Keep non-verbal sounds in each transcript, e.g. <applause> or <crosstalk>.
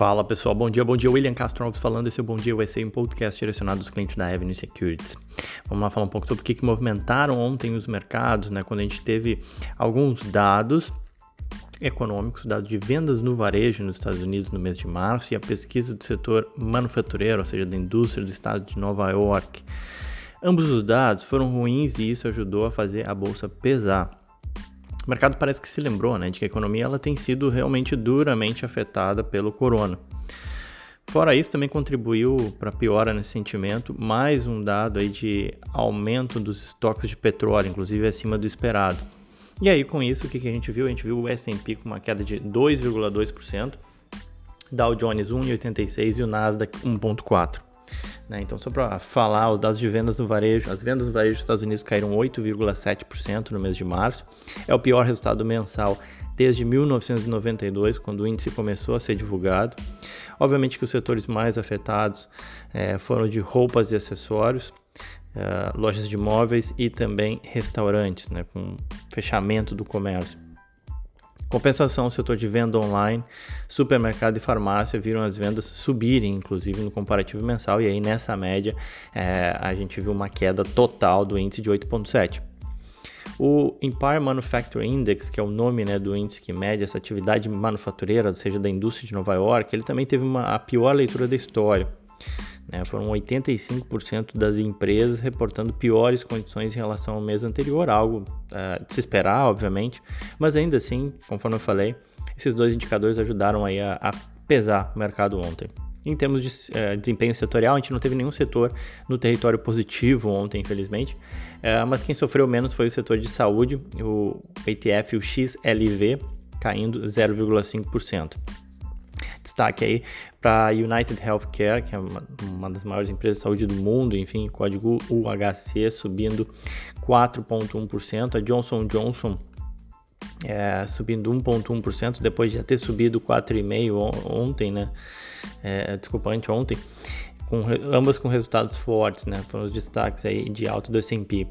Fala pessoal, bom dia, bom dia. William Castro Alves falando. Esse é o Bom Dia USA, um podcast direcionado aos clientes da Avenue Securities. Vamos lá falar um pouco sobre o que, que movimentaram ontem os mercados, né? Quando a gente teve alguns dados econômicos, dados de vendas no varejo nos Estados Unidos no mês de março e a pesquisa do setor manufatureiro, ou seja, da indústria do estado de Nova York. Ambos os dados foram ruins e isso ajudou a fazer a bolsa pesar. O mercado parece que se lembrou né, de que a economia ela tem sido realmente duramente afetada pelo corona. Fora isso, também contribuiu para piora nesse sentimento mais um dado aí de aumento dos estoques de petróleo, inclusive acima do esperado. E aí, com isso, o que, que a gente viu? A gente viu o S&P com uma queda de 2,2%, Dow Jones 1,86% e o Nasdaq 1,4%. Né? Então, só para falar, os dados de vendas no varejo, as vendas no varejo dos Estados Unidos caíram 8,7% no mês de março. É o pior resultado mensal desde 1992, quando o índice começou a ser divulgado. Obviamente que os setores mais afetados é, foram de roupas e acessórios, é, lojas de imóveis e também restaurantes, né, com fechamento do comércio. Compensação, o setor de venda online, supermercado e farmácia viram as vendas subirem, inclusive no comparativo mensal, e aí nessa média é, a gente viu uma queda total do índice de 8,7. O Empire Manufacturing Index, que é o nome né, do índice que mede essa atividade manufatureira, ou seja, da indústria de Nova York, ele também teve uma, a pior leitura da história. Né? Foram 85% das empresas reportando piores condições em relação ao mês anterior, algo uh, de se esperar, obviamente, mas ainda assim, conforme eu falei, esses dois indicadores ajudaram aí a, a pesar o mercado ontem. Em termos de uh, desempenho setorial, a gente não teve nenhum setor no território positivo ontem, infelizmente, uh, mas quem sofreu menos foi o setor de saúde, o ETF, o XLV, caindo 0,5%. Destaque aí para a United Healthcare, que é uma, uma, das maiores empresas de saúde do mundo, enfim, código UHC subindo 4,1%. A Johnson Johnson é, subindo 1,1%, depois de já ter subido 4,5% ontem, né? É, desculpa, anteontem. Com, ambas com resultados fortes, né? Foram os destaques aí de alta do S&P.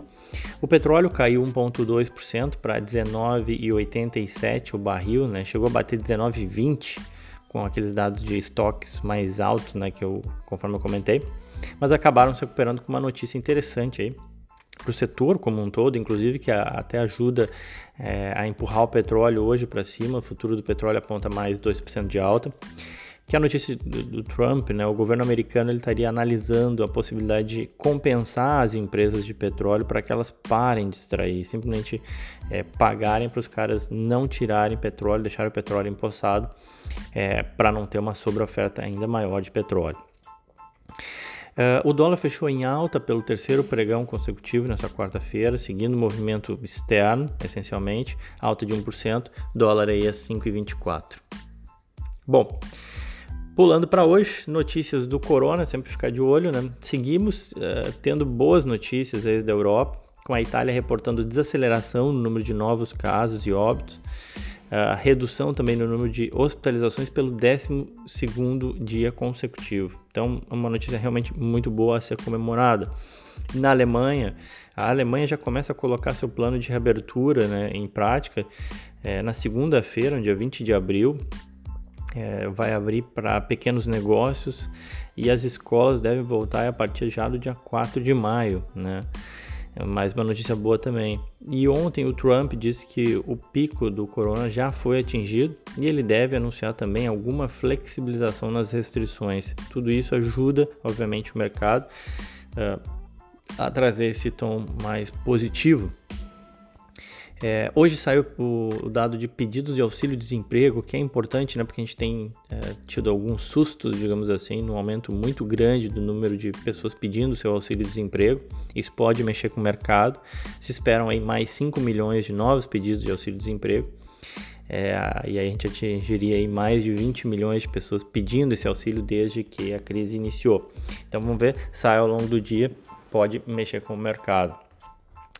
O petróleo caiu 1,2% para 19,87 o barril, né? Chegou a bater 19,20 com aqueles dados de estoques mais altos, né, que eu, conforme eu comentei, mas acabaram se recuperando com uma notícia interessante aí para o setor como um todo, inclusive que a, até ajuda é, a empurrar o petróleo hoje para cima, o futuro do petróleo aponta mais 2% de alta, que a notícia do, do, Trump, né, o governo americano ele estaria analisando a possibilidade de compensar as empresas de petróleo para que elas parem de extrair, simplesmente é, pagarem para os caras não tirarem petróleo, deixarem o petróleo empossado, é, para não ter uma sobreoferta ainda maior de petróleo. Uh, o dólar fechou em alta pelo terceiro pregão consecutivo nessa quarta-feira, seguindo o movimento externo, essencialmente, alta de 1%, dólar aí a 5,24. Bom, Pulando para hoje, notícias do corona, sempre ficar de olho, né? Seguimos uh, tendo boas notícias aí da Europa, com a Itália reportando desaceleração no número de novos casos e óbitos, uh, redução também no número de hospitalizações pelo 12 dia consecutivo. Então, uma notícia realmente muito boa a ser comemorada. Na Alemanha, a Alemanha já começa a colocar seu plano de reabertura né, em prática é, na segunda-feira, no dia 20 de abril, é, vai abrir para pequenos negócios e as escolas devem voltar a partir já do dia 4 de maio, né? É mais uma notícia boa também. E ontem o Trump disse que o pico do corona já foi atingido e ele deve anunciar também alguma flexibilização nas restrições. Tudo isso ajuda, obviamente, o mercado uh, a trazer esse tom mais positivo é, hoje saiu o, dado de pedidos de auxílio-desemprego, que é importante, né, porque a gente tem é, tido alguns sustos, digamos assim, no aumento muito grande do número de pessoas pedindo seu auxílio-desemprego. Isso pode mexer com o mercado. Se esperam aí mais 5 milhões de novos pedidos de auxílio-desemprego. É, e aí a gente atingiria aí mais de 20 milhões de pessoas pedindo esse auxílio desde que a crise iniciou. Então vamos ver, sai ao longo do dia, pode mexer com o mercado.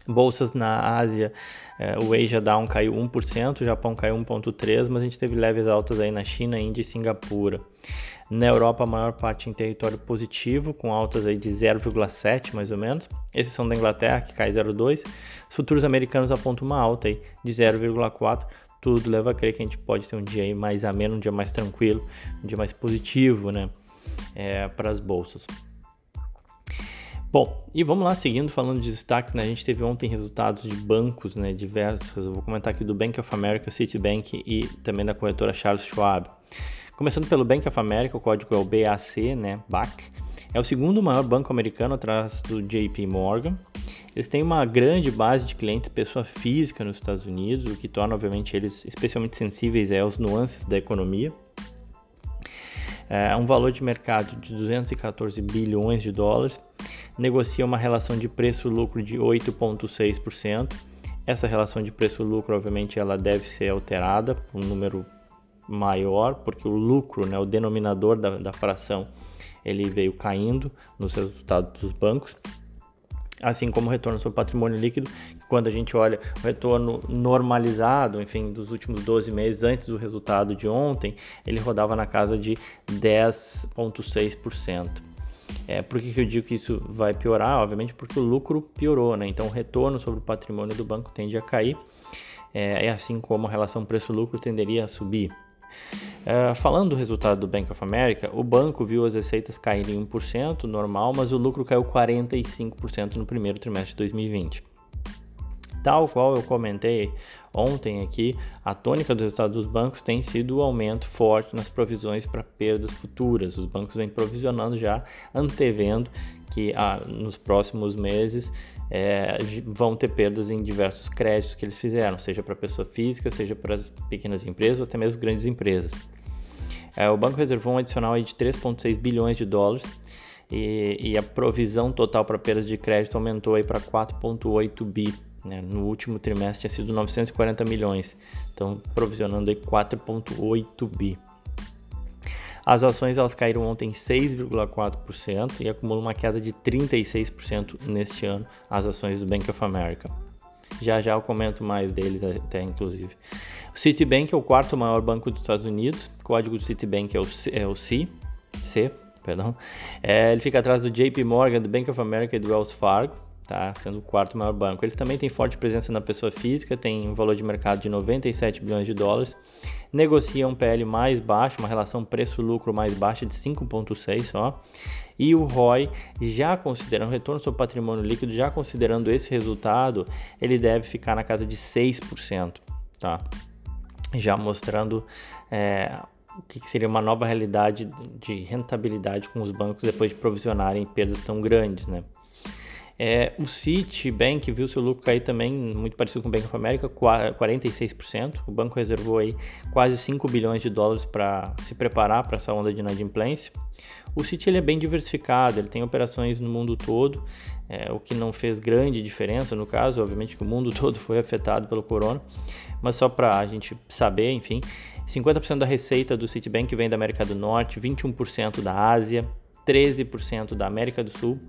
Bolsas na Ásia, é, o Asia Down caiu 1%, o Japão caiu 1,3%, mas a gente teve leves altas aí na China, Índia e Singapura. Na Europa, a maior parte em território positivo, com altas aí de 0,7 mais ou menos. Esses são da Inglaterra, que cai 0,2. Os futuros americanos apontam uma alta aí de 0,4, tudo leva a crer que a gente pode ter um dia mais ameno, um dia mais tranquilo, um dia mais positivo, né, é, para as bolsas. Bom, e vamos lá, seguindo falando de destaques, né? A gente teve ontem resultados de bancos, né? Diversos. Eu vou comentar aqui do Bank of America, Citibank e também da corretora Charles Schwab. Começando pelo Bank of America, o código é o BAC, né? BAC. É o segundo maior banco americano atrás do JP Morgan. Eles têm uma grande base de clientes, pessoa física nos Estados Unidos, o que torna, obviamente, eles especialmente sensíveis aos nuances da economia. É um valor de mercado de 214 bilhões de dólares, negocia uma relação de preço-lucro de 8,6%. Essa relação de preço-lucro, obviamente, ela deve ser alterada por um número maior, porque o lucro, né, o denominador da, da fração, ele veio caindo nos resultados dos bancos assim como o retorno sobre patrimônio líquido, quando a gente olha o retorno normalizado, enfim, dos últimos 12 meses antes do resultado de ontem, ele rodava na casa de 10,6%. É, por que, que eu digo que isso vai piorar? Obviamente porque o lucro piorou, né? Então o retorno sobre o patrimônio do banco tende a cair, é, é assim como a relação preço-lucro tenderia a subir. Uh, falando do resultado do Bank of America, o banco viu as receitas caírem 1%, normal, mas o lucro caiu 45% no primeiro trimestre de 2020. Tal qual eu comentei ontem aqui, a tônica do resultado dos bancos tem sido o aumento forte nas provisões para perdas futuras. Os bancos vêm provisionando já, antevendo que ah, nos próximos meses é, vão ter perdas em diversos créditos que eles fizeram, seja para pessoa física, seja para as pequenas empresas ou até mesmo grandes empresas. É, o banco reservou um adicional de 3,6 bilhões de dólares e, e, a provisão total para perdas de crédito aumentou para 4,8 bi. Né? No último trimestre tinha sido 940 milhões, então provisionando 4,8 bi. As ações elas caíram ontem 6,4% e acumulam uma queda de 36% neste ano, as ações do Bank of America. Já já eu comento mais deles até inclusive. O Citibank é o quarto maior banco dos Estados Unidos, o código do Citibank é o, C, é o C, C perdão. É, ele fica atrás do JP Morgan, do Bank of America e do Wells Fargo tá? sendo o quarto maior banco. Eles também têm forte presença na pessoa física, tem um valor de mercado de 97 bilhões de dólares, negociam um PL mais baixo, uma relação preço-lucro mais baixa de 5,6 só, e o ROI, já considerando retorno sobre patrimônio líquido, já considerando esse resultado, ele deve ficar na casa de 6%, tá? já mostrando é, o que seria uma nova realidade de rentabilidade com os bancos depois de provisionarem perdas tão grandes, né? É, o Citibank viu seu lucro cair também, muito parecido com o Bank of America, 46%. O banco reservou aí quase 5 bilhões de dólares para se preparar para essa onda de inadimplência. O Citi ele é bem diversificado, ele tem operações no mundo todo, é, o que não fez grande diferença no caso, obviamente que o mundo <laughs> todo foi afetado pelo corona, mas só para a gente saber, enfim, 50% da receita do Citibank vem da América do Norte, 21% da Ásia, 13% da América do Sul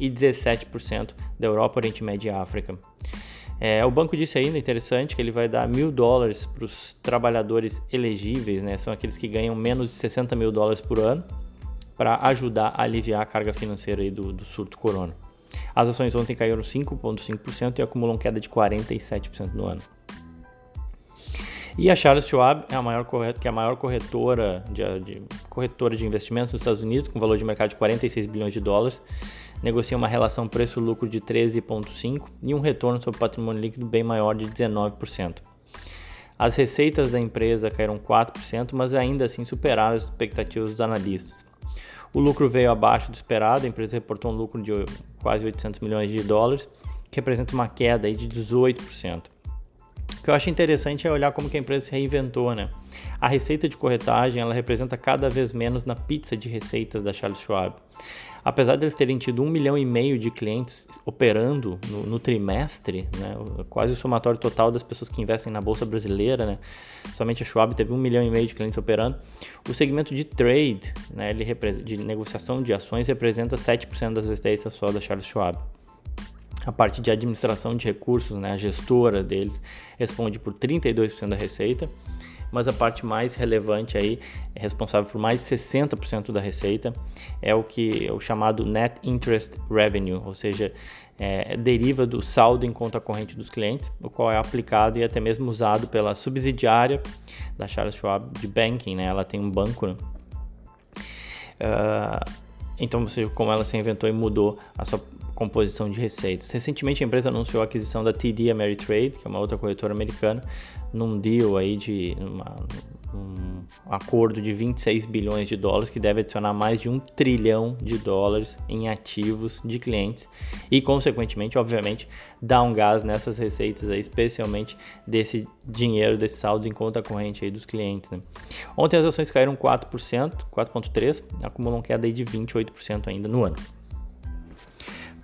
e 17% da Europa, Oriente Médio e África. É, o banco disse ainda, interessante, que ele vai dar mil dólares para os trabalhadores elegíveis, né? são aqueles que ganham menos de 60 mil dólares por ano, para ajudar a aliviar a carga financeira aí do, do surto corona. As ações ontem caíram 5,5% e acumulam queda de 47% no ano. E a Charles Schwab é a maior corretora, que é a maior corretora de, de, corretora de investimentos nos Estados Unidos, com valor de mercado de 46 bilhões de dólares, negocia uma relação preço-lucro de 13,5% e um retorno sobre patrimônio líquido bem maior de 19%. As receitas da empresa caíram 4%, mas ainda assim superaram as expectativas dos analistas. O lucro veio abaixo do esperado, a empresa reportou um lucro de quase 800 milhões de dólares, que representa uma queda de 18%. Que eu acho interessante é olhar como que a empresa se reinventou, né? A receita de corretagem, ela representa cada vez menos na pizza de receitas da Charles Schwab. Apesar de eles terem tido um milhão e meio de clientes operando no, no trimestre, né, quase o somatório total das pessoas que investem na bolsa brasileira, né, somente a Schwab teve um milhão e meio de clientes operando. O segmento de trade, né, ele de negociação de ações, representa 7% das receitas só da Charles Schwab a parte de administração de recursos, né, a gestora deles, responde por 32% da receita, mas a parte mais relevante aí, é responsável por mais de 60% da receita, é o que é o chamado Net Interest Revenue, ou seja, é, deriva do saldo em conta corrente dos clientes, o qual é aplicado e até mesmo usado pela subsidiária da Charles Schwab de banking, né? Ela tem um banco, né? Uh, então, você, como ela se inventou e mudou a sua composição de receitas. Recentemente, a empresa anunciou a aquisição da TD Ameritrade, que é uma outra corretora americana, num deal aí de uma, um acordo de 26 bilhões de dólares que deve adicionar mais de um trilhão de dólares em ativos de clientes e, consequentemente, obviamente, dar um gás nessas receitas aí, especialmente desse dinheiro, desse saldo em conta corrente aí dos clientes. Né? Ontem as ações caíram 4%, 4,3%, acumulam queda aí de 28% ainda no ano.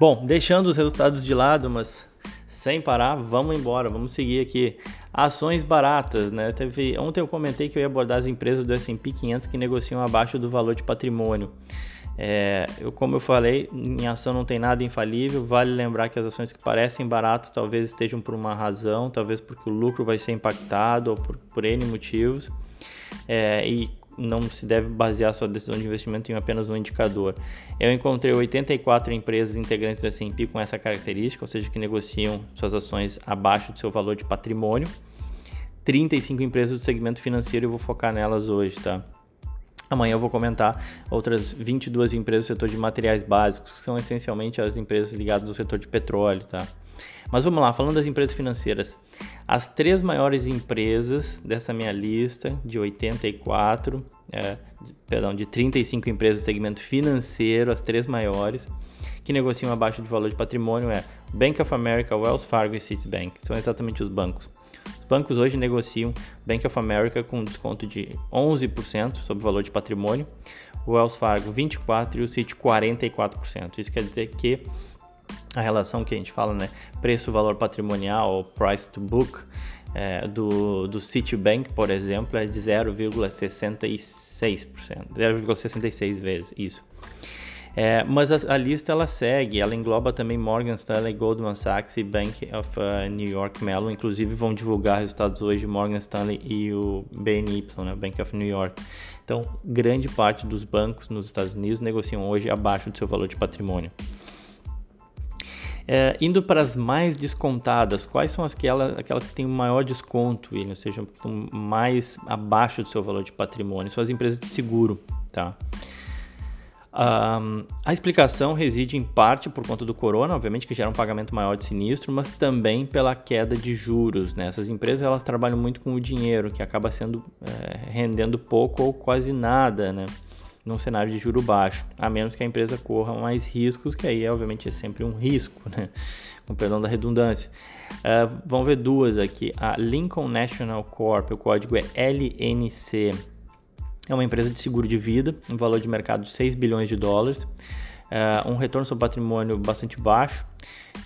Bom, deixando os resultados de lado, mas sem parar, vamos embora, vamos seguir aqui. Ações baratas, né? Teve, ontem eu comentei que eu ia abordar as empresas do S&P 500 que negociam abaixo do valor de patrimônio. É, eu, como eu falei, em ação não tem nada infalível. Vale lembrar que as ações que parecem baratas talvez estejam por uma razão, talvez porque o lucro vai ser impactado ou por, por N motivos. É, e não se deve basear sua decisão de investimento em apenas um indicador. Eu encontrei 84 empresas integrantes do S&P com essa característica, ou seja, que negociam suas ações abaixo do seu valor de patrimônio. 35 empresas do segmento financeiro, eu vou focar nelas hoje, tá? Amanhã eu vou comentar outras 22 empresas do setor de materiais básicos, que são essencialmente as empresas ligadas ao setor de petróleo, tá? Mas vamos lá, falando das empresas financeiras. As três maiores empresas dessa minha lista, de 84, é, perdão, de 35 empresas do segmento financeiro, as três maiores, que negociam abaixo de valor de patrimônio é Bank of America, Wells Fargo e Citibank. São exatamente os bancos. Os bancos hoje negociam Bank of America com desconto de 11% sobre o valor de patrimônio, o Wells Fargo 24% e o Citi 44%. Isso quer dizer que a relação que a gente fala, né, preço-valor patrimonial price to book é, do, do Citibank, por exemplo, é de 0,66%, 0,66 vezes isso. É, mas a, a, lista ela segue, ela engloba também Morgan Stanley, Goldman Sachs e Bank of uh, New York Mellon. Inclusive vão divulgar resultados hoje Morgan Stanley e o BNY, né, Bank of New York. Então, grande parte dos bancos nos Estados Unidos negociam hoje abaixo do seu valor de patrimônio. É, indo para as mais descontadas, quais são aquelas, aquelas que têm o maior desconto, William, ou seja, que estão mais abaixo do seu valor de patrimônio? São as empresas de seguro, tá? Um, a explicação reside em parte por conta do corona, obviamente que gera um pagamento maior de sinistro, mas também pela queda de juros. Né? Essas empresas elas trabalham muito com o dinheiro, que acaba sendo é, rendendo pouco ou quase nada, né? Num cenário de juro baixo, a menos que a empresa corra mais riscos, que aí obviamente é sempre um risco, né? com perdão da redundância. Uh, vamos ver duas aqui. A Lincoln National Corp, o código é LNC, é uma empresa de seguro de vida, um valor de mercado de 6 bilhões de dólares, uh, um retorno sobre patrimônio bastante baixo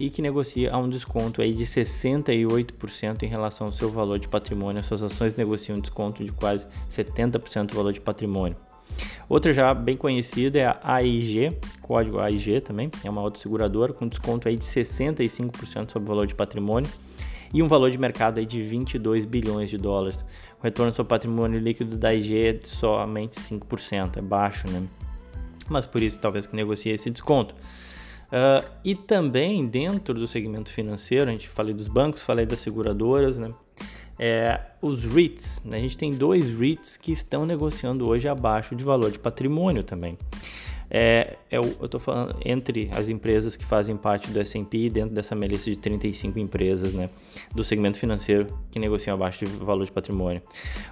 e que negocia a um desconto aí de 68% em relação ao seu valor de patrimônio. As suas ações negociam um desconto de quase 70% do valor de patrimônio. Outra já bem conhecida é a AIG, código AIG também, é uma outra seguradora com desconto aí de 65% sobre o valor de patrimônio e um valor de mercado aí de 22 bilhões de dólares. O retorno sobre patrimônio líquido da AIG é de somente 5%, é baixo, né? Mas por isso talvez que negocie esse desconto. Uh, e também dentro do segmento financeiro, a gente falei dos bancos, falei das seguradoras, né? É, os REITs. Né? A gente tem dois REITs que estão negociando hoje abaixo de valor de patrimônio também. É, é eu estou falando entre as empresas que fazem parte do S&P dentro dessa minha lista de 35 empresas né, do segmento financeiro que negociam abaixo de valor de patrimônio.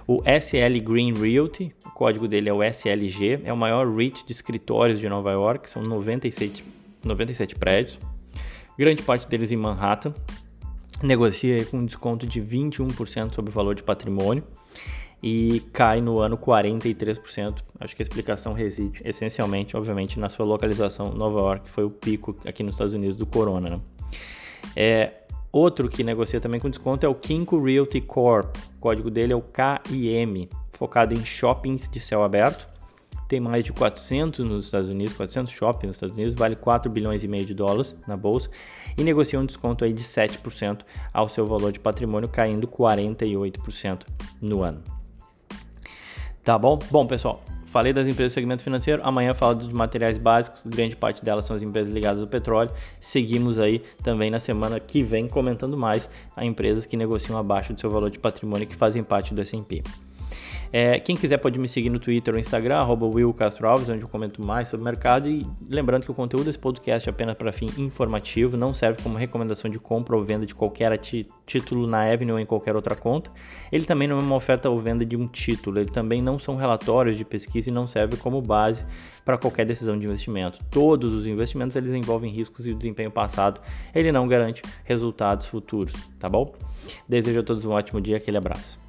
O SL Green Realty, o código dele é o SLG, é o maior REIT de escritórios de Nova York, são 97, 97 prédios, grande parte deles em Manhattan, negocia com um desconto de 21% sobre o valor de patrimônio e cai no ano 43%. Acho que a explicação reside essencialmente, obviamente, na sua localização Nova York, que foi o pico aqui nos Estados Unidos do corona. Né? É, outro que negocia também com desconto é o Kinko Realty Corp. O código dele é o KIM, focado em shoppings de céu aberto tem mais de 400 nos Estados Unidos, 400 shoppings nos Estados Unidos, vale 4 bilhões e meio de dólares na bolsa e negocia um desconto aí de 7% ao seu valor de patrimônio, caindo 48% no ano. Tá bom? Bom, pessoal, falei das empresas do segmento financeiro, amanhã falo dos materiais básicos, grande parte delas são as empresas ligadas ao petróleo. Seguimos aí também na semana que vem comentando mais a empresas que negociam abaixo do seu valor de patrimônio que fazem parte do S&P. É, quem quiser pode me seguir no Twitter ou Instagram, arroba Will Castro Alves, onde eu comento mais sobre o mercado. E lembrando que o conteúdo desse podcast é apenas para fim informativo, não serve como recomendação de compra ou venda de qualquer título na Avenue ou em qualquer outra conta. Ele também não é uma oferta ou venda de um título, ele também não são relatórios de pesquisa e não serve como base para qualquer decisão de investimento. Todos os investimentos eles envolvem riscos e o desempenho passado ele não garante resultados futuros, tá bom? Desejo a todos um ótimo dia, aquele abraço.